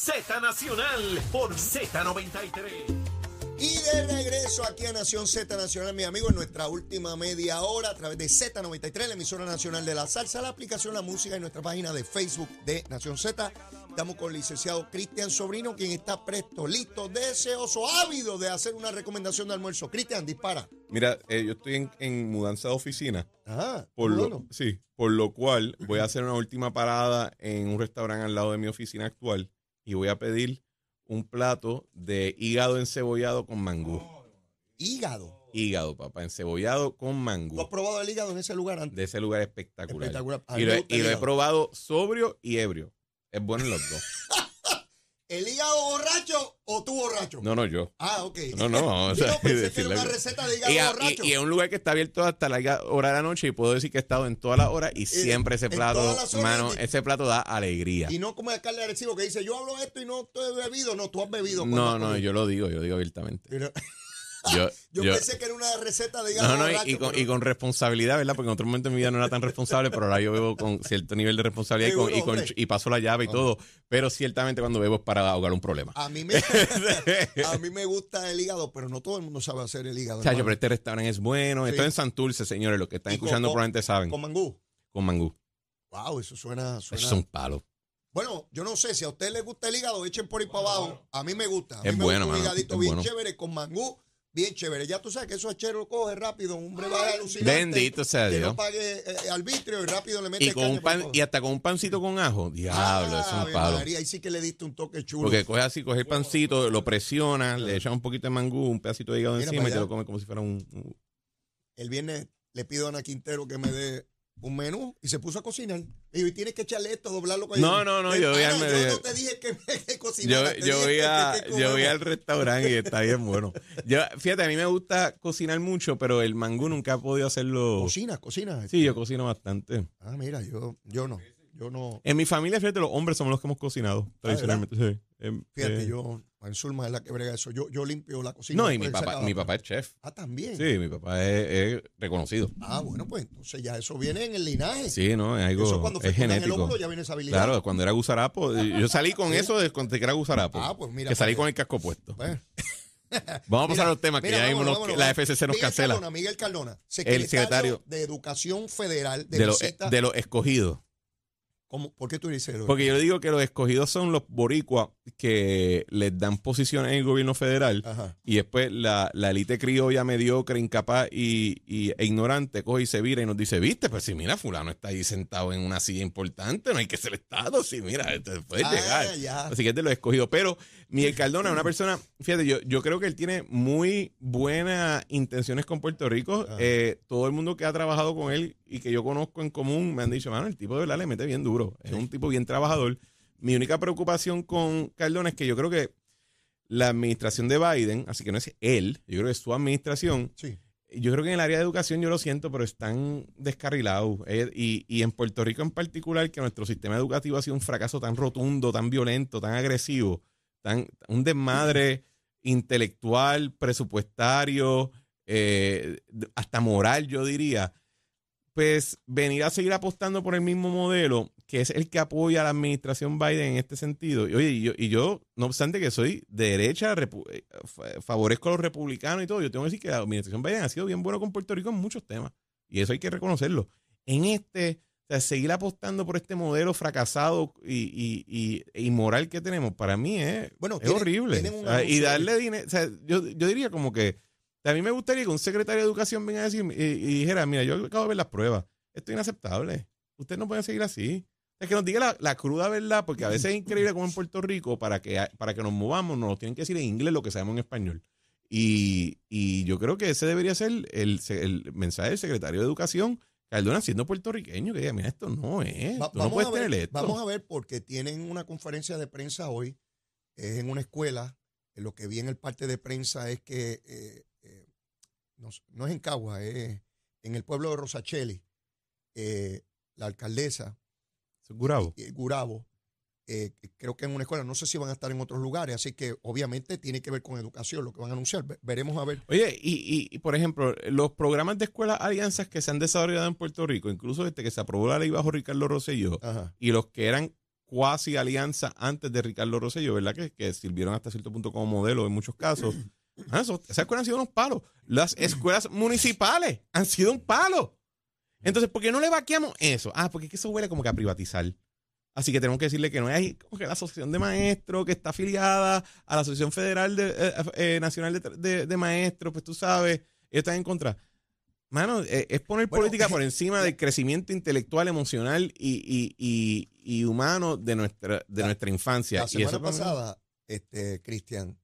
Z Nacional por Z93. Y de regreso aquí a Nación Z Nacional, mi amigo, en nuestra última media hora a través de Z93, la emisora nacional de la salsa, la aplicación La Música y nuestra página de Facebook de Nación Z. Estamos con el licenciado Cristian Sobrino, quien está presto, listo, deseoso, ávido de hacer una recomendación de almuerzo. Cristian, dispara. Mira, eh, yo estoy en, en mudanza de oficina, Ajá, por lo, bueno. sí, por lo cual voy a hacer una última parada en un restaurante al lado de mi oficina actual y voy a pedir un plato de hígado encebollado con mangú. Hígado. Hígado, papá, encebollado con ¿Tú has mangú. probado el hígado en ese lugar antes? De ese lugar espectacular. Espectacular. Y, lo, y lo he probado sobrio y ebrio. Es bueno en los dos. ¿El hígado borracho o tú borracho? No, no, yo. Ah, ok. No, no, o Yo sea, pensé que era una receta de hígado Y, a- borracho. y- y es un lugar que está abierto hasta la hora de la noche y puedo decir que he estado en todas las horas y siempre ese plato, mano, y- ese plato da alegría. Y no como el alcalde agresivo que dice, yo hablo esto y no estoy bebido. No, tú has bebido. No, no, yo lo digo, yo lo digo abiertamente. Pero- Yo, Yo, yo- pensé que era una receta de hígado no, no, y- con, pero- y con responsabilidad, ¿verdad? Porque en otro momento de mi vida no era tan responsable, pero ahora yo bebo con cierto nivel de responsabilidad y, con- y, con- y paso la llave y todo. Pero ciertamente cuando bebo es para ahogar un problema. A mí, me, a mí me gusta el hígado, pero no todo el mundo sabe hacer el hígado. Hermano. pero este restaurante es bueno. Sí. Esto es en Santurce, señores. Los que están escuchando con- probablemente saben. Con mangú. Con mangú. Wow, eso suena... Eso es un palo. Bueno, yo no sé, si a usted le gusta el hígado, echen por ahí para abajo. A mí me gusta. A mí Es me bueno, gusta un mano, higadito bien bueno. chévere con mangú, bien chévere. Ya tú sabes que eso achero lo coge rápido, un brebaje alucinante. Bendito sea que Dios. no pague eh, arbitrio y rápido le mete Y, con un pan, y hasta con un pancito con ajo. Diablo, es Ah, un palo. María, ahí sí que le diste un toque chulo. Porque coge así, coge el pancito, lo presiona, le echa un poquito de mangú, un pedacito de hígado Mira encima y te lo come como si fuera un... un- El viernes le pido a Ana Quintero que me dé un menú y se puso a cocinar. Y dijo, y tienes que echarle esto, doblarlo con No, no, no, yo voy al yo no te dije que me Yo, voy a, que- que yo voy al restaurante y está bien bueno. Yo, fíjate, a mí me gusta cocinar mucho, pero el mangú nunca he podido hacerlo. Cocina, cocina. Sí, yo cocino bastante. Ah, mira, yo, yo no. Yo no. En mi familia, fíjate, los hombres somos los que hemos cocinado tradicionalmente. sí. Em, Fíjate, eh, yo, en Zulma es la que brega eso. Yo, yo limpio la cocina. No, y mi papá, mi papá es chef. Ah, también. Sí, mi papá es, es reconocido. Ah, bueno, pues entonces ya eso viene en el linaje. Sí, ¿no? Es algo. eso cuando es fecundan el genético. óvulo ya viene esa habilidad. Claro, cuando era gusarapo. Yo salí con eso de cuando era gusarapo. Ah, pues mira Que salí para con el casco puesto. Pues, Vamos a pasar a los temas que mira, ya vámonos, nos- vámonos, la. FCC nos Miguel cancela. Cardona, Miguel Cardona, secretario de Educación Federal de, De los visita. de los escogidos. ¿Cómo? ¿Por qué tú dices eso? Porque yo le digo que los escogidos son los boricuas que les dan posiciones en el gobierno federal Ajá. y después la, la élite criolla mediocre, incapaz y, y- e ignorante coge y se vira y nos dice, viste, pues si mira, fulano está ahí sentado en una silla importante, no hay que ser Estado, sí, mira, esto puede Ah, llegar. ya. Así que es de los escogidos. Pero Miguel Cardona es una persona, fíjate, yo, yo creo que él tiene muy buenas intenciones con Puerto Rico. Eh, todo el mundo que ha trabajado con él y que yo conozco en común me han dicho, mano, el tipo de verdad le mete bien duro. Es un tipo bien trabajador. Mi única preocupación con Cardona es que yo creo que la administración de Biden, así que no es él, yo creo que es su administración, Sí. yo creo que en el área de educación yo lo siento, pero están descarrilados. Eh, y, y en Puerto Rico en particular, que nuestro sistema educativo ha sido un fracaso tan rotundo, tan violento, tan agresivo, un desmadre intelectual, presupuestario, eh, hasta moral, yo diría. Pues venir a seguir apostando por el mismo modelo, que es el que apoya a la administración Biden en este sentido. Y, oye, y yo, y yo, no obstante que soy de derecha, eh, fa- favorezco a los republicanos y todo, yo tengo que decir que la administración Biden ha sido bien buena con Puerto Rico en muchos temas. Y eso hay que reconocerlo. En este, o sea, seguir apostando por este modelo fracasado y, y, y- e inmoral que tenemos, para mí es, Bueno, es tiene- horrible. O sea, y darle dinero, o sea, yo, yo diría como que a mí me gustaría que un secretario de educación venga a decir y, y dijera, mira, yo acabo de ver las pruebas, esto es inaceptable, ustedes no pueden seguir así. Es que nos diga la, la cruda verdad, porque a veces es increíble como en Puerto Rico, para que, para que nos movamos, nos tienen que decir en inglés lo que sabemos en español. Y, y yo creo que ese debería ser el, el mensaje del secretario de Educación, Cardona, siendo puertorriqueño, que diga, mira, esto no es, Va- tú no puedes ver, tener esto. vamos a ver, porque tienen una conferencia de prensa hoy, es en una escuela. eh, Lo que vi en el parte de prensa es que eh, eh, no, es en Cagua, es en el pueblo de Rosacheli. eh, la alcaldesa Gurabo. Gurabo, eh, creo que en una escuela, no sé si van a estar en otros lugares, así que obviamente tiene que ver con educación lo que van a anunciar. Ve- Veremos a ver. Oye, y, y- y, por ejemplo, los programas de escuelas alianzas que se han desarrollado en Puerto Rico, incluso este que se aprobó la ley bajo Ricardo Rosselló, Ajá. y los que eran cuasi alianza antes de Ricardo Rosselló, ¿verdad? Que, que sirvieron hasta cierto punto como modelo en muchos casos. Ah, eso- esas escuelas han sido unos palos. Las escuelas municipales han sido un palo. Entonces, ¿por qué no le vaqueamos eso? Ah, porque es que eso huele como que a privatizar. Así que tenemos que decirle que no hay como que la asociación de maestros que está afiliada a la Asociación Federal de, eh, eh, Nacional de, de- de Maestros, pues tú sabes, ellos están en contra. Mano, eh, es poner Bueno, política por encima del crecimiento intelectual, emocional y, y- y- y humano de nuestra, de La- nuestra infancia. La Y semana eso pasada, este, Cristian,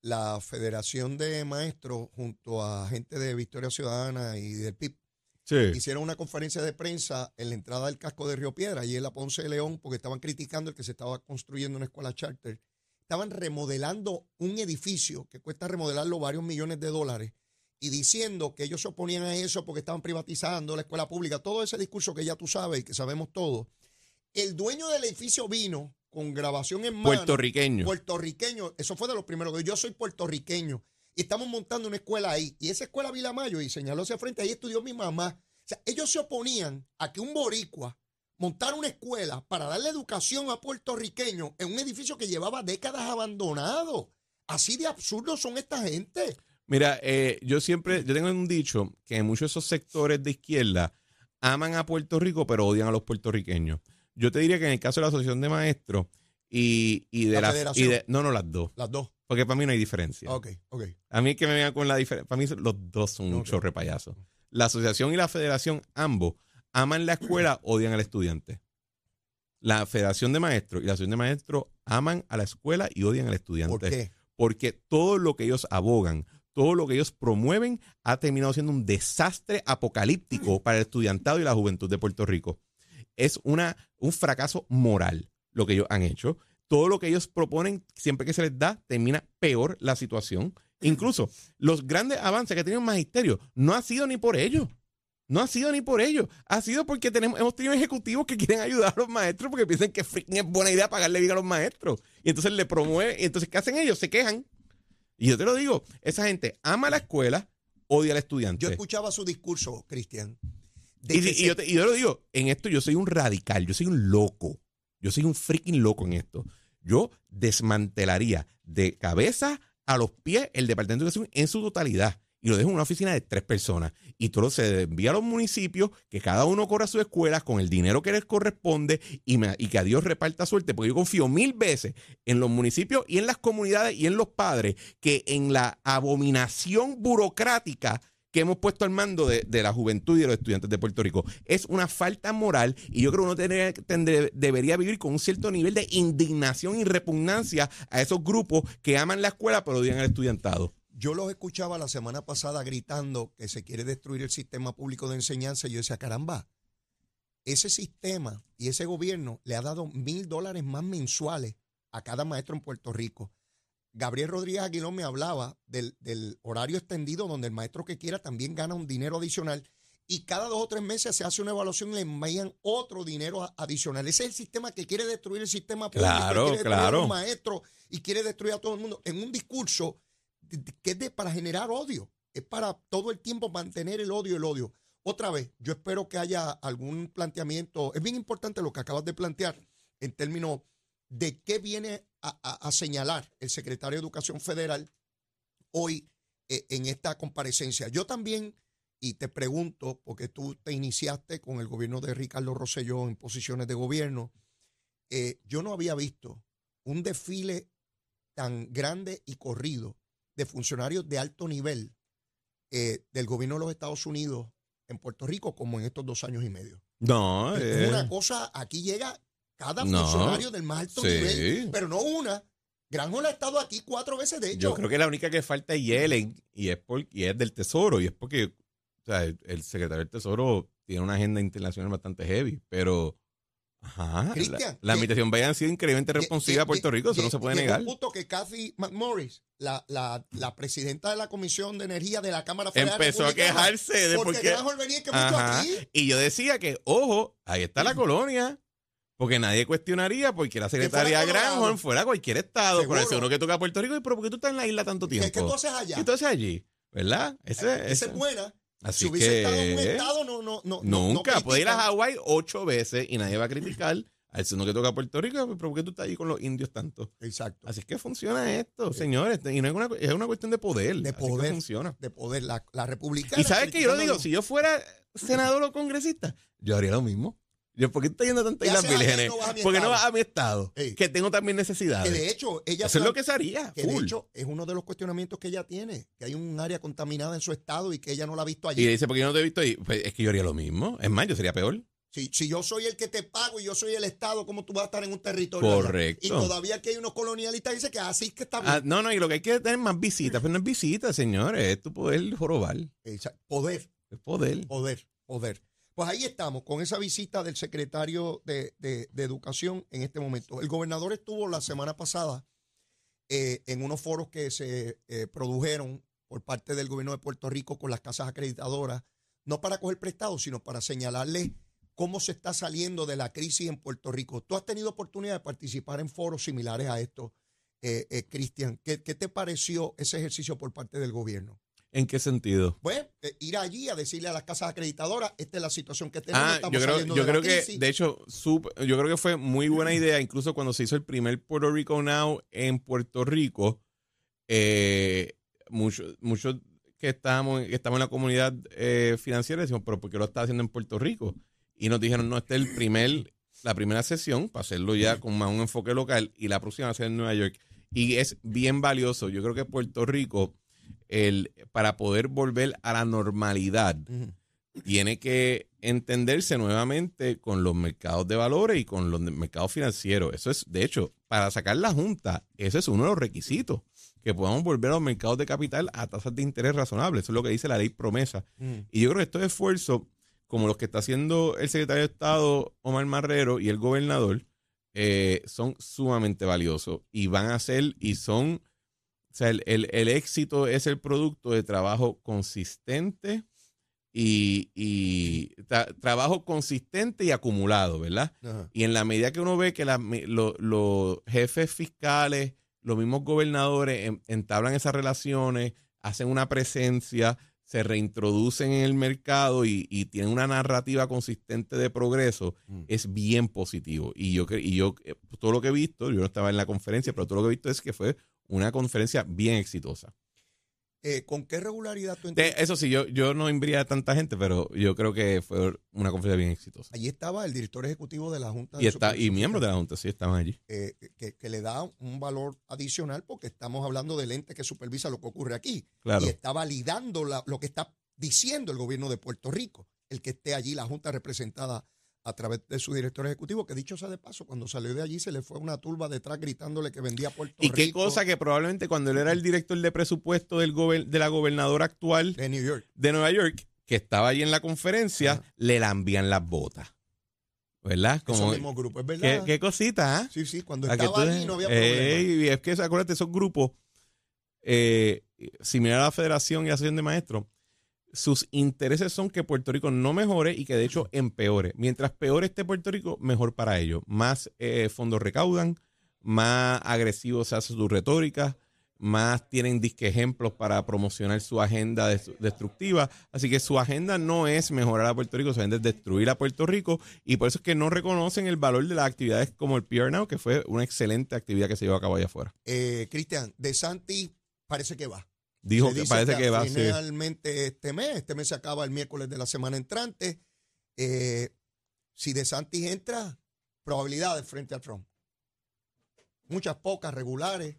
la Federación de Maestros junto a gente de Victoria Ciudadana y del PIB Sí. hicieron una conferencia de prensa en la entrada del casco de Río Piedra y en la Ponce de León porque estaban criticando el que se estaba construyendo una escuela charter. Estaban remodelando un edificio que cuesta remodelarlo varios millones de dólares y diciendo que ellos se oponían a eso porque estaban privatizando la escuela pública. Todo ese discurso que ya tú sabes y que sabemos todos. El dueño del edificio vino con grabación en mano Puertorriqueño. puertorriqueño, eso fue de los primeros, que yo soy puertorriqueño y estamos montando una escuela ahí. Y esa escuela Vilamayo, y señaló hacia frente, ahí estudió mi mamá. Ellos se oponían a que un boricua montara una escuela para darle educación a puertorriqueños en un edificio que llevaba décadas abandonado. Así de absurdos son esta gente. Mira, eh, yo siempre, yo tengo un dicho que muchos de esos sectores de izquierda aman a Puerto Rico, pero odian a los puertorriqueños. Yo te diría que en el caso de la Asociación de Maestros y, y de La la, y de- no, no, las dos. Las dos. Porque para mí no hay diferencia. Ok, ok. A mí que me vengan con la diferencia. Para mí los dos son un Ok. chorre payaso. La asociación y la federación, ambos, aman la escuela, odian al estudiante. La federación de maestros y la asociación de maestros aman a la escuela y odian al estudiante. ¿Por qué? Porque todo lo que ellos abogan, todo lo que ellos promueven, ha terminado siendo un desastre apocalíptico para el estudiantado y la juventud de Puerto Rico. Es una, un fracaso moral lo que ellos han hecho. Todo lo que ellos proponen, siempre que se les da, termina peor la situación. Incluso los grandes avances que ha tenido el magisterio no ha sido ni por ellos. No ha sido ni por ellos. Ha sido porque tenemos, hemos tenido ejecutivos que quieren ayudar a los maestros porque piensan que es buena idea pagarle bien a los maestros. Y entonces le promueven. Y entonces, ¿qué hacen ellos? Se quejan. Y yo te lo digo, esa gente ama la escuela, odia al estudiante. Yo escuchaba su discurso, Cristian. Y, yo te- y yo lo digo, en esto yo soy un radical, yo soy un loco. Yo soy un freaking loco en esto. Yo desmantelaría de cabeza a los pies el Departamento de Educación en su totalidad. Y lo dejo en una oficina de tres personas. Y todo se envía a los municipios, que cada uno corra sus escuelas con el dinero que les corresponde y, y que a Dios reparta suerte. Porque yo confío mil veces en los municipios y en las comunidades y en los padres que en la abominación burocrática que hemos puesto al mando de, la juventud y de los estudiantes de Puerto Rico. Es una falta moral y yo creo que uno debería vivir con un cierto nivel de indignación y repugnancia a esos grupos que aman la escuela pero odian al estudiantado. Yo los escuchaba la semana pasada gritando que se quiere destruir el sistema público de enseñanza y yo decía, caramba, ese sistema y ese gobierno le ha dado mil dólares más mensuales a cada maestro en Puerto Rico. Gabriel Rodríguez Aguilón me hablaba del, del horario extendido donde el maestro que quiera también gana un dinero adicional y cada dos o tres meses se hace una evaluación y le envían otro dinero a- adicional. Ese es el sistema que quiere destruir el sistema público, Claro, quiere destruir a claro. los maestros y quiere destruir a todo el mundo en un discurso que es de, para generar odio. Es para todo el tiempo mantener el odio, el odio. Otra vez, yo espero que haya algún planteamiento. Es bien importante lo que acabas de plantear en términos de qué viene a, a- a señalar el secretario de Educación Federal hoy eh, en esta comparecencia. Yo también, y te pregunto, porque tú te iniciaste con el gobierno de Ricardo Rosselló en posiciones de gobierno, eh, yo no había visto un desfile tan grande y corrido de funcionarios de alto nivel eh, del gobierno de los Estados Unidos en Puerto Rico como en estos dos años y medio. No, Es eh, una cosa, aquí llega cada No. funcionario del más alto Sí. nivel, pero no una. Granjol ha estado aquí cuatro veces, de hecho. yo creo que la única que falta es Yellen y es, por, y es del Tesoro y es porque o sea, el, el secretario del Tesoro tiene una agenda internacional bastante heavy, pero ajá, la, Cristian, la que- administración Biden ha sido increíblemente responsiva a Puerto Rico, eso no se puede negar. un punto que Kathy McMorris, la, la, la presidenta de la Comisión de Energía de la Cámara Federal Empezó a quejarse de por porque. Granjol venía que mucho aquí. Y yo decía que, ojo, ahí está la colonia. Porque nadie cuestionaría porque la secretaria. Granholm fuera cualquier estado. Por eso uno que toca Puerto Rico. ¿Y pero por qué tú estás en la isla tanto ¿Qué, tiempo? qué tú haces allá? ¿Qué tú haces allí? ¿Verdad? Ese, ese- es buena. Así si hubiese estado en un estado, no, no, no. nunca. no puede ir a. Hawái ocho veces y nadie va a criticar Al segundo que toca a Puerto Rico, pero ¿por qué tú estás ahí con los indios tanto? Exacto. Así es que funciona esto, señores. Y no es una, es una cuestión de poder. De Así que poder. funciona. De poder, la, la republicana. Y sabes que yo lo digo, si yo fuera senador o congresista, yo haría lo mismo. Yo, ¿Por qué estás yendo a tantas ¿Qué Islas y Vírgenes? no vas a mi Porque no estado? vas a mi estado, Ey. que tengo también Que necesidades. de hecho, ella. Eso es lo que se haría. Que de hecho es uno de los cuestionamientos que ella tiene, que hay un área contaminada en su estado y que ella no la ha visto Y allí. dice, ¿por qué no te he visto ahí? Pues es que yo haría lo mismo. Es más, yo sería peor. Si, si yo soy el que te pago y yo soy el estado, ¿cómo tú vas a estar en un territorio? allá? Correcto. Y todavía que hay unos colonialistas que dicen que así es que está bien. Ah, no, no, y lo que hay que tener más visitas. Pero no es visitas, señores. Es tu poder jorobar. Poder, Es poder. poder, poder. Pues ahí estamos, con esa visita del secretario de, de- Educación en este momento. El gobernador estuvo la semana pasada eh, en unos foros que se eh, produjeron por parte del gobierno de Puerto Rico con las casas acreditadoras, no para coger prestado, sino para señalarle cómo se está saliendo de la crisis en Puerto Rico. Tú has tenido oportunidad de participar en foros similares a esto, eh, Cristian. ¿Qué, qué te pareció ese ejercicio por parte del gobierno? ¿En qué sentido? Pues eh, ir allí a decirle a las casas acreditadoras, esta es la situación que tenemos, Ah, estamos yo creo, yo de creo que, crisis. de hecho, sup- yo creo que fue muy buena idea, incluso cuando se hizo el primer Puerto Rico Now en Puerto Rico, eh, muchos que estábamos, que estamos en la comunidad eh, financiera decimos, pero ¿por qué lo está haciendo en Puerto Rico? Y nos dijeron, no, este es el primer, la primera sesión para hacerlo ya con más un enfoque local y la próxima va a ser en Nueva York. Y es bien valioso. Yo creo que Puerto Rico, el, para poder volver a la normalidad, tiene que entenderse nuevamente con los mercados de valores y con los mercados financieros. Eso es, de hecho, para sacar la Junta, ese es uno de los requisitos, que podamos volver a los mercados de capital a tasas de interés razonables. Eso es lo que dice la ley promesa. Y yo creo que estos esfuerzos, como los que está haciendo el secretario de Estado, Omar Marrero, y el gobernador, eh, son sumamente valiosos y van a ser y son, o sea, el, el- el éxito es el producto de trabajo consistente y, y tra- trabajo consistente y acumulado, ¿verdad? Ajá. Y en la medida que uno ve que la- mi- lo- los jefes fiscales, los mismos gobernadores en- entablan esas relaciones, hacen una presencia, se reintroducen en el mercado y, y tienen una narrativa consistente de progreso, Mm. es bien positivo. Y yo, y yo eh, todo lo que he visto, yo no estaba en la conferencia, pero todo lo que he visto es que fue una conferencia bien exitosa. Eh, ¿Con qué regularidad tú De- entiendes? eso sí, yo, yo no enviaría a tanta gente, pero yo creo que fue una conferencia bien exitosa. Allí estaba el director ejecutivo de la Junta Y, de está, y miembros de la Junta, sí, estaban allí. eh, que, que le da un valor adicional porque estamos hablando del ente que supervisa lo que ocurre aquí. Claro. Y está validando la- lo que está diciendo el gobierno de Puerto Rico, el que esté allí, la Junta representada a través de su director ejecutivo, que dicho sea de paso, cuando salió de allí se le fue una turba detrás gritándole que vendía Puerto Y Rico qué cosa que probablemente cuando él era el director de presupuesto del gober- de la gobernadora actual de New York. de Nueva York, que estaba allí en la conferencia, Ajá. le lambían las botas. ¿Verdad? Esos Como, mismos grupos, es ¿qué, verdad. qué cosita, ¿ah? Sí, sí, cuando estaba tú- allí no había problema. Es que acuérdate, esos grupos, eh, similar a la Federación y Asociación de Maestros, sus intereses son que Puerto Rico no mejore y que de hecho empeore. Mientras peor esté Puerto Rico, mejor para ellos. Más eh, fondos recaudan, más agresivo se hace su retórica, más tienen disque ejemplos para promocionar su agenda des- destructiva. Así que su agenda no es mejorar a Puerto Rico, su agenda es destruir a Puerto Rico. Y por eso es que no reconocen el valor de las actividades como el PR Now, que fue una excelente actividad que se llevó a cabo allá afuera. Eh, Cristian, De Santi parece que va. Dijo Se que parece que va a ser. Finalmente este mes, este mes se acaba el miércoles de la semana entrante. Eh, si De Santis entra, probabilidades frente a Trump. Muchas pocas, regulares.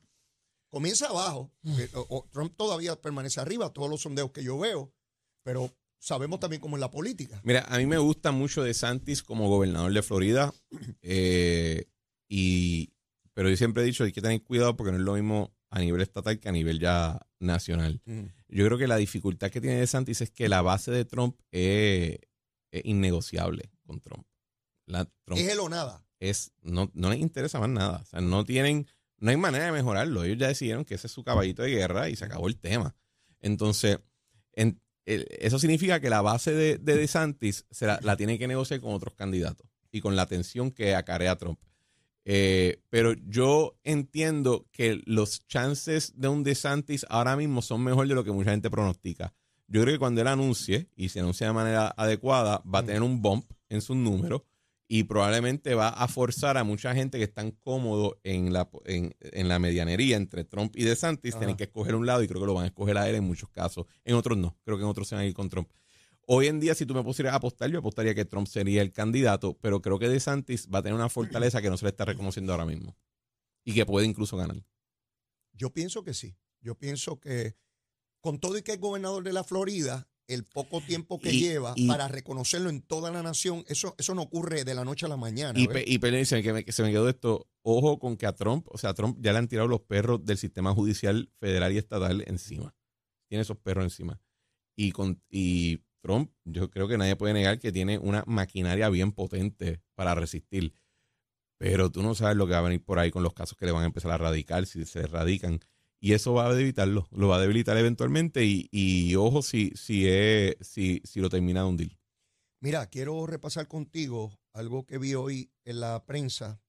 Comienza abajo. o- o Trump todavía permanece arriba, todos los sondeos que yo veo, pero sabemos también cómo es la política. Mira, a mí me gusta mucho de Santis como gobernador de Florida. eh, y, pero yo siempre he dicho, hay que tener cuidado porque no es lo mismo a nivel estatal que a nivel ya nacional. Yo creo que la dificultad que tiene de Santis es que la base de Trump es, es innegociable con Trump. La, Trump Es él o nada. es, no, no les interesa más nada. O sea, no tienen, no hay manera de mejorarlo. Ellos ya decidieron que ese es su caballito de guerra y se acabó el tema. Entonces, en- el- eso significa que la base de, de DeSantis se la, la tiene que negociar con otros candidatos y con la tensión que acarea Trump. Eh, pero yo entiendo que los chances de un DeSantis ahora mismo son mejor de lo que mucha gente pronostica. Yo creo que cuando él anuncie y se anuncie de manera adecuada, va a Mm. tener un bump en sus números y probablemente va a forzar a mucha gente que están cómodos en la, en, en la medianería entre Trump y DeSantis, tienen que escoger un lado y creo que lo van a escoger a él en muchos casos. En otros no, creo que en otros se van a ir con Trump. Hoy en día, si tú me pusieras a apostar, yo apostaría que Trump sería el candidato, pero creo que DeSantis va a tener una fortaleza que no se le está reconociendo ahora mismo y que puede incluso ganar. Yo pienso que sí. Yo pienso que con todo y que es gobernador de la Florida, el poco tiempo que Y- lleva y- para reconocerlo en toda la nación, eso, eso no ocurre de la noche a la mañana. Y, y se me, que se me quedó esto. Ojo con que a Trump, o sea, a Trump ya le han tirado los perros del sistema judicial federal y estatal encima. Tiene esos perros encima. Y, con, y Trump, yo creo que nadie puede negar que tiene una maquinaria bien potente para resistir. Pero tú no sabes lo que va a venir por ahí con los casos que le van a empezar a radicar, si se radican. Y eso va a debilitarlo, lo va a debilitar eventualmente. Y, y ojo si, si, es, si, si lo termina de hundir. Mira, quiero repasar contigo algo que vi hoy en la prensa,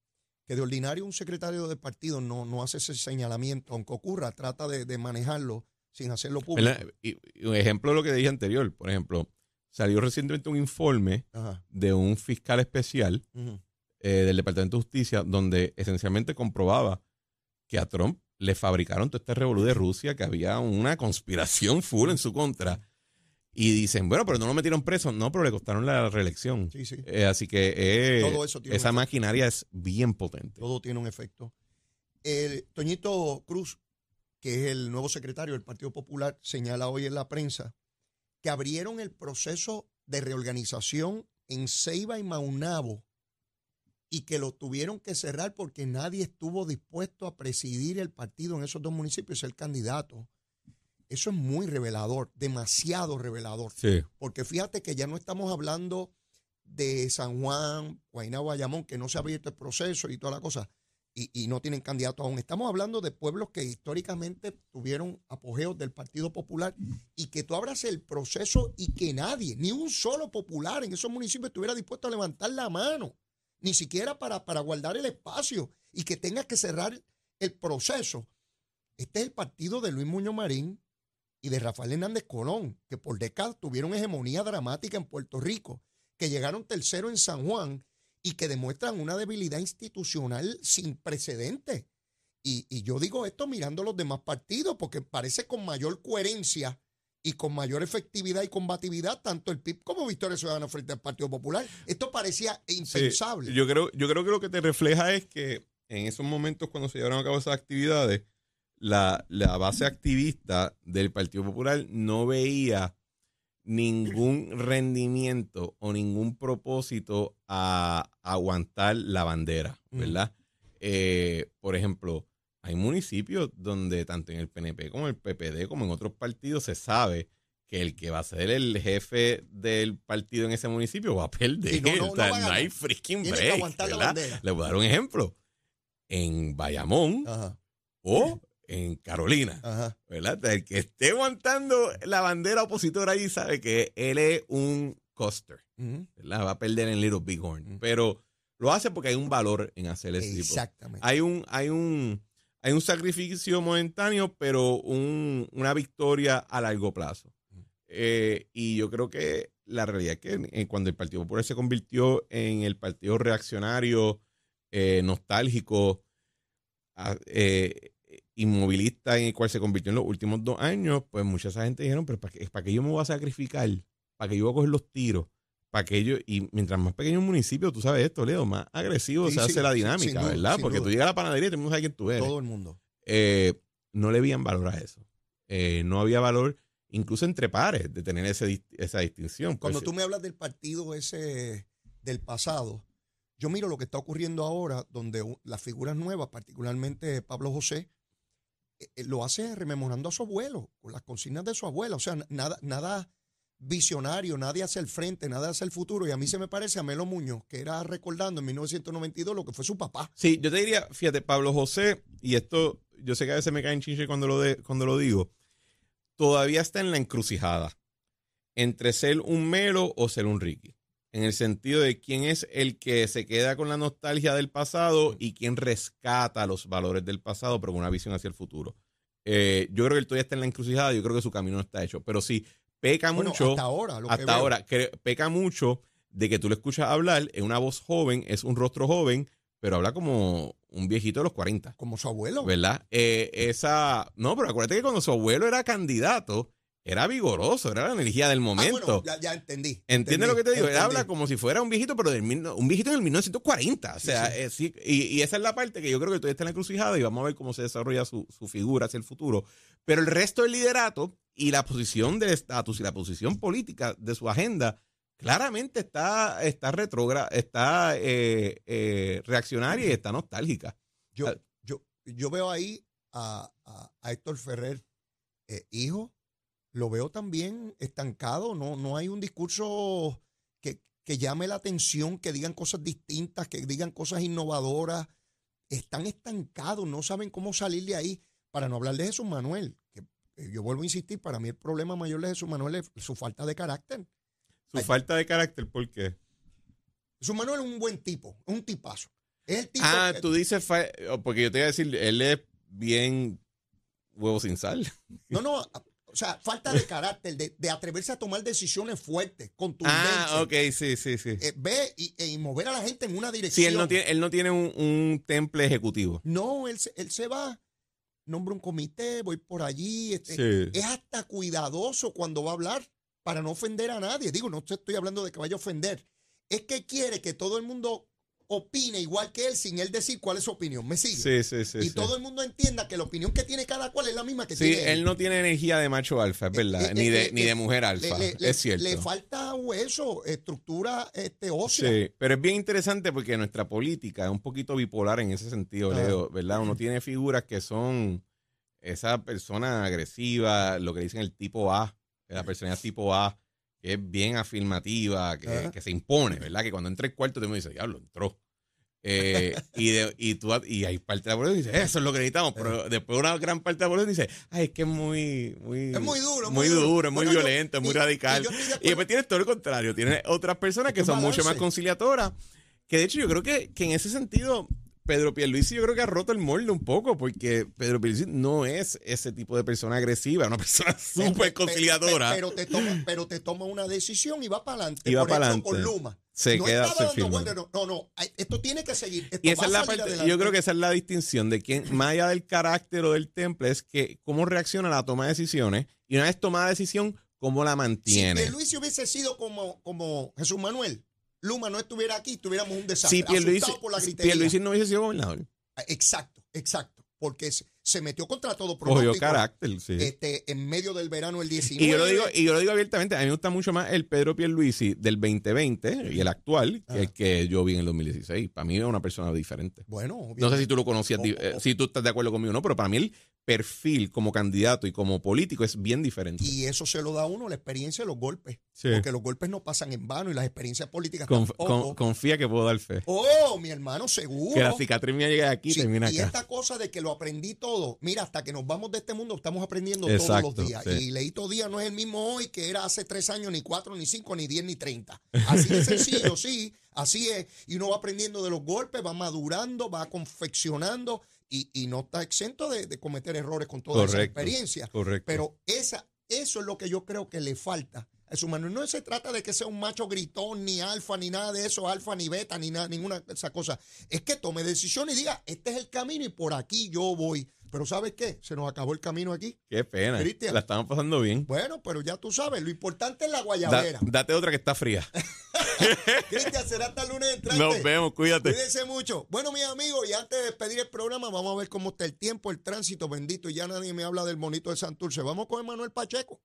que de ordinario un secretario de partido no, no hace ese señalamiento, aunque ocurra, trata de, de manejarlo sin hacerlo público. ¿Verdad? Y, y un ejemplo de lo que dije anterior, por ejemplo, salió recientemente un informe Ajá. de un fiscal especial eh, del Departamento de Justicia donde esencialmente comprobaba que a Trump le fabricaron todo este revolú de Rusia, que había una conspiración full en su contra. Y dicen, bueno, pero no lo metieron preso. No, pero le costaron la reelección. Sí, sí. Eh, así que eh, Todo eso tiene esa maquinaria es bien potente. Todo tiene un efecto. El Toñito Cruz, que es el nuevo secretario del Partido Popular, señala hoy en la prensa que abrieron el proceso de reorganización en Ceiba y Maunabo y que lo tuvieron que cerrar porque nadie estuvo dispuesto a presidir el partido en esos dos municipios y ser candidato. Eso es muy revelador, demasiado revelador. Sí. Porque fíjate que ya no estamos hablando de San Juan, Guaynabo, Bayamón, que no se ha abierto el proceso y toda la cosa, y, y no tienen candidato aún. Estamos hablando de pueblos que históricamente tuvieron apogeos del Partido Popular y que tú abras el proceso y que nadie, ni un solo popular en esos municipios estuviera dispuesto a levantar la mano, ni siquiera para, para guardar el espacio y que tengas que cerrar el proceso. Este es el partido de Luis Muñoz Marín, y de Rafael Hernández Colón, que por décadas tuvieron hegemonía dramática en Puerto Rico, que llegaron tercero en San Juan y que demuestran una debilidad institucional sin precedentes. Y, y yo digo esto mirando los demás partidos, porque parece con mayor coherencia y con mayor efectividad y combatividad tanto el PIB como Victoria Ciudadana frente al Partido Popular. Esto parecía Sí, impensable. yo, creo, yo creo que lo que te refleja es que en esos momentos cuando se llevaron a cabo esas actividades, la, la base activista del Partido Popular no veía ningún rendimiento o ningún propósito a, aguantar la bandera, ¿verdad? Eh, por ejemplo, hay municipios donde tanto en el PNP como en el PPD como en otros partidos se sabe que el que va a ser el jefe del partido en ese municipio va a perder. No, no, a hay freaking break, aguantar la ¿verdad? bandera. Le voy a dar un ejemplo. En Bayamón Ajá, o en Carolina, ajá. ¿verdad? El que esté aguantando la bandera opositora allí sabe que él es un coster. ¿verdad? Va a perder en Little Bighorn. Pero lo hace porque hay un valor en hacer ese tipo. Exactamente. Hay un, hay un, hay un sacrificio momentáneo, pero un- una victoria a largo plazo. Eh, y yo creo que la realidad es que eh, cuando el Partido Popular se convirtió en el partido reaccionario, eh, nostálgico, a- eh, inmovilista en el cual se convirtió en los últimos dos años, pues mucha esa gente dijeron, pero ¿para qué, ¿para qué yo me voy a sacrificar? ¿Para qué yo voy a coger los tiros? ¿Para qué yo? Y mientras más pequeño un municipio, tú sabes esto, Leo, más agresivo Sí, se sí, hace la dinámica, duda, ¿verdad? Porque duda. tú llegas a la panadería y todo el mundo sabe quién tú eres. Todo el mundo. Eh, no le veían valor a eso. Eh, no había valor, incluso entre pares, de tener ese, esa distinción. Cuando Pues, tú me hablas del partido ese del pasado, yo miro lo que está ocurriendo ahora, donde las figuras nuevas, particularmente Pablo José, lo hace rememorando a su abuelo, con las consignas de su abuela. O sea, nada, nada visionario, nadie hacia el frente, nada hacia el futuro. Y a mí se me parece a Melo Muñoz, que era recordando en 1992 lo que fue su papá. Sí, yo te diría, fíjate, Pablo José, y esto, yo sé que a veces me cae en chinche cuando lo, de, cuando lo digo, todavía está en la encrucijada entre ser un Melo o ser un Ricky. En el sentido de quién es el que se queda con la nostalgia del pasado y quién rescata los valores del pasado, pero con una visión hacia el futuro. Eh, yo creo que él todavía está en la encrucijada, yo creo que su camino no está hecho. Pero sí, peca Bueno, mucho hasta ahora. Lo que hasta veo. ahora, que peca mucho de que tú le escuchas hablar, es una voz joven, es un rostro joven, pero habla como un viejito de los 40. Como su abuelo. ¿Verdad? Eh, esa. No, pero acuérdate que cuando su abuelo era candidato, era vigoroso, era la energía del Ah, momento. bueno, ya, entendí. ¿Entiendes lo que te digo? Él habla como si fuera un viejito, pero del, un viejito en el 1940. O sea, eh, sí, y, y esa es la parte que yo creo que todavía está en la encrucijada y vamos a ver cómo se desarrolla su, su figura hacia el futuro. Pero el resto del liderato y la posición del estatus y la posición política de su agenda claramente está, está retrógrada, está eh, eh, reaccionaria y está nostálgica. Yo, Ah. yo, yo veo ahí a, a- a Héctor Ferrer, eh, hijo, lo veo también estancado, no, no hay un discurso que, que llame la atención, que digan cosas distintas, que digan cosas innovadoras. Están estancados, no saben cómo salir de ahí. Para no hablar de Jesús Manuel, que eh, yo vuelvo a insistir, para mí el problema mayor de Jesús Manuel es su falta de carácter. Su Ay. falta de carácter, ¿por qué? Jesús Manuel es un buen tipo, es un tipazo. Es el tipo Ah, que- tú dices, oh, porque yo te iba a decir, él es bien huevo sin sal. No, no, o sea, falta de carácter, de, de atreverse a tomar decisiones fuertes, contundentes. Ah, ok, sí, sí, sí. Eh, ve y, y mover a la gente en una dirección. Sí, él no tiene, él no tiene un, un temple ejecutivo. No, él, se- él se va, nombra un comité, voy por allí. este, Sí. Es hasta cuidadoso cuando va a hablar para no ofender a nadie. Digo, no estoy hablando de que vaya a ofender. Es que quiere que todo el mundo opine igual que él sin él decir cuál es su opinión. ¿Me sigue? Sí, sí, sí. y sí. todo el mundo entienda que la opinión que tiene cada cual es la misma que Sí, tiene él no tiene energía de macho alfa, es verdad, Eh, eh, ni, de, eh, ni de mujer alfa, le, le- es cierto. le falta hueso, estructura este, ósea. Sí, pero es bien interesante porque nuestra política es un poquito bipolar en ese sentido. Leo, ¿verdad? Uno tiene figuras que son esa persona agresiva, lo que dicen el tipo A, la personalidad tipo A, que es bien afirmativa, que, que se impone, ¿verdad? Que cuando entra el cuarto te dice, diablo, entró. Eh, y, de- y, tú, y hay parte de la población que dice, eso es lo que necesitamos, pero después una gran parte de la población dice, ay, es que es muy, muy, Es muy duro, muy duro. duro, es muy Bueno, violento, es muy y radical. Y después tienes todo lo contrario. Tienes otras personas que son mucho más conciliadoras. Que de hecho yo creo que, que en ese sentido, Pedro Pierluisi yo creo que ha roto el molde un poco, porque Pedro Pierluisi no es ese tipo de persona agresiva, una persona Pe- súper pe- conciliadora. Pero te, toma, pero te toma una decisión y va para adelante. Y va ejemplo, pa'lante. con Luma. Se no queda vueltas, no, no, no, esto tiene que seguir. Esto Y esa es la parte, adelante. yo creo que esa es la distinción de quién, más allá del carácter o del temple, es que cómo reacciona a la toma de decisiones y una vez tomada decisión, cómo la si mantiene. Luis hubiese sido como, como Jesús Manuel, Luma no estuviera aquí, tuviéramos un desastre. si Pierluisi, por la. Pierluisi no hubiese sido gobernador, Exacto, exacto. Porque se, se metió contra todo cogió pronóstico. carácter, sí. Este, en medio del verano del 19. Y yo lo digo, y yo lo digo abiertamente, a mí me gusta mucho más el Pedro Pierluisi del 2020 y el actual que el que yo vi en el 2016. Para mí es una persona diferente. Bueno, No sé si tú lo conocías, Oh, oh, eh, oh. si tú estás de acuerdo conmigo o no, pero para mí el perfil como candidato y como político es bien diferente. Y eso se lo da a uno la experiencia de los golpes. Sí. Porque los golpes no pasan en vano y las experiencias políticas Conf- tampoco. con- confía que puedo dar fe. oh, mi hermano, seguro. Que la cicatriz mía llegue aquí y Sí, termina y acá. esta cosa de que lo aprendí todo, mira, hasta que nos vamos de este mundo estamos aprendiendo Exacto, todos los días. sí. Y Leito Díaz no es el mismo hoy que era hace tres años, ni cuatro, ni cinco, ni diez, ni treinta. Así de sencillo, sí, así es. Y uno va aprendiendo de los golpes, va madurando, va confeccionando y, y no está exento de, de cometer errores con toda esa Correcto, experiencia. Correcto. Pero esa, eso es lo que yo creo que le falta su mano. No se trata de que sea un macho gritón, ni alfa, ni nada de eso, alfa, ni beta, ni nada, ninguna de esas cosas. Es que tome decisiones y diga, este es el camino y por aquí yo voy. Pero ¿sabes qué? Se nos acabó el camino aquí. Qué pena. Cristian. La estamos pasando bien. Bueno, pero ya tú sabes, lo importante es la Da- guayabera. date otra que está fría. Cristian, será hasta el lunes entrante. Nos vemos, cuídate. Cuídense mucho. Bueno, mis amigos, y antes de despedir el programa, vamos a ver cómo está el tiempo, el tránsito, bendito. Y ya nadie me habla del monito de Santurce. Vamos con Manuel Pacheco.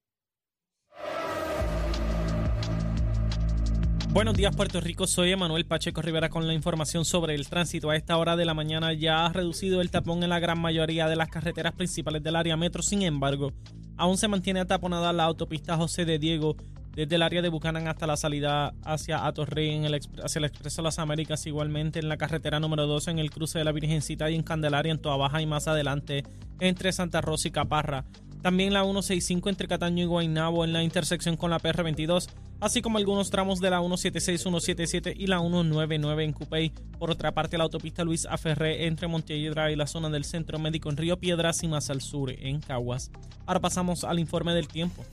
Buenos días Puerto Rico, soy Emanuel Pacheco Rivera con la información sobre el tránsito. A esta hora de la mañana ya ha reducido el tapón en la gran mayoría de las carreteras principales del área metro, sin embargo, aún se mantiene ataponada la autopista José de Diego desde el área de Buchanan hasta la salida hacia Atorrey, en el, hacia el Expreso Las Américas, igualmente en la carretera número 12 en el cruce de la Virgencita y en Candelaria en Toa Baja y más adelante entre Santa Rosa y Caparra. También la 165 entre Cataño y Guaynabo en la intersección con la PR22, así como algunos tramos de la 176, 177 y la 199 en Cupey. Por otra parte, la autopista Luis Aferré entre Montelledra y la zona del Centro Médico en Río Piedras y más al sur en Caguas. Ahora pasamos al informe del tiempo.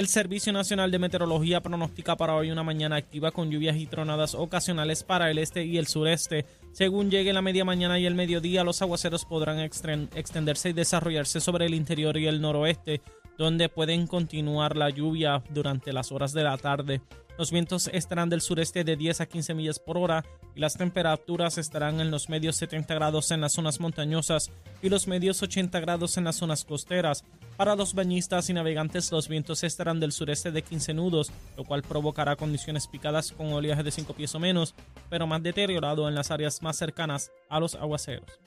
El Servicio Nacional de Meteorología pronostica para hoy una mañana activa con lluvias y tronadas ocasionales para el este y el sureste. Según llegue la media mañana y el mediodía, los aguaceros podrán extenderse y desarrollarse sobre el interior y el noroeste, donde pueden continuar la lluvia durante las horas de la tarde. Los vientos estarán del sureste de 10 a 15 millas por hora y las temperaturas estarán en los medios 70 grados en las zonas montañosas y los medios 80 grados en las zonas costeras. Para los bañistas y navegantes los vientos estarán del sureste de 15 nudos, lo cual provocará condiciones picadas con oleaje de 5 pies o menos, pero más deteriorado en las áreas más cercanas a los aguaceros.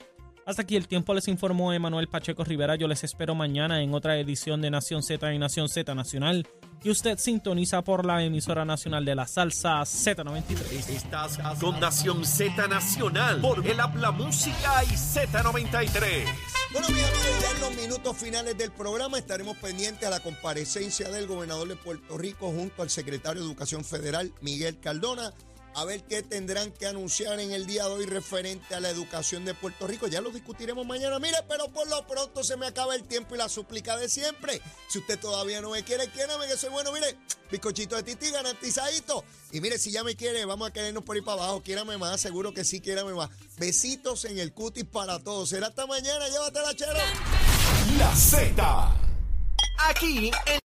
Hasta aquí el tiempo les informó Emanuel Pacheco Rivera. Yo les espero mañana en otra edición de Nación Z y Nación Z Nacional. Y usted sintoniza por la emisora nacional de la salsa Z93. Estás con Nación Z Nacional por el Habla Música y Z93. Bueno, mis amigos, ya en los minutos finales del programa estaremos pendientes a la comparecencia del gobernador de Puerto Rico junto al secretario de Educación Federal, Miguel Cardona a ver qué tendrán que anunciar en el día de hoy referente a la educación de Puerto Rico. Ya lo discutiremos mañana. Mire, pero por lo pronto se me acaba el tiempo y la súplica de siempre. Si usted todavía no me quiere, quiérame que soy bueno. Mire, bizcochito de titi garantizadito. Y mire, si ya me quiere, vamos a querernos por ahí para abajo. Quiérame más, seguro que sí, quiérame más. Besitos en el cutis para todos. Será hasta mañana. Llévatela, chero. La Z. Aquí en